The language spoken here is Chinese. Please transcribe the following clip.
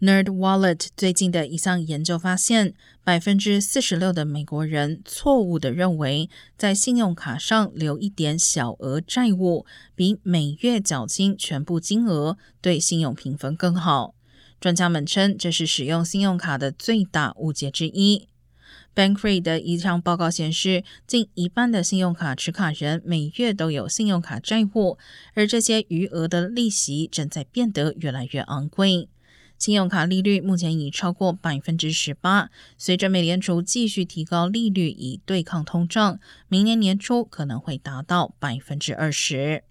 Nerd Wallet 最近的一项研究发现，百分之四十六的美国人错误的认为，在信用卡上留一点小额债务，比每月缴清全部金额对信用评分更好。专家们称，这是使用信用卡的最大误解之一。Bankrate 的一项报告显示，近一半的信用卡持卡人每月都有信用卡债务，而这些余额的利息正在变得越来越昂贵。信用卡利率目前已超过百分之十八，随着美联储继续提高利率以对抗通胀，明年年初可能会达到百分之二十。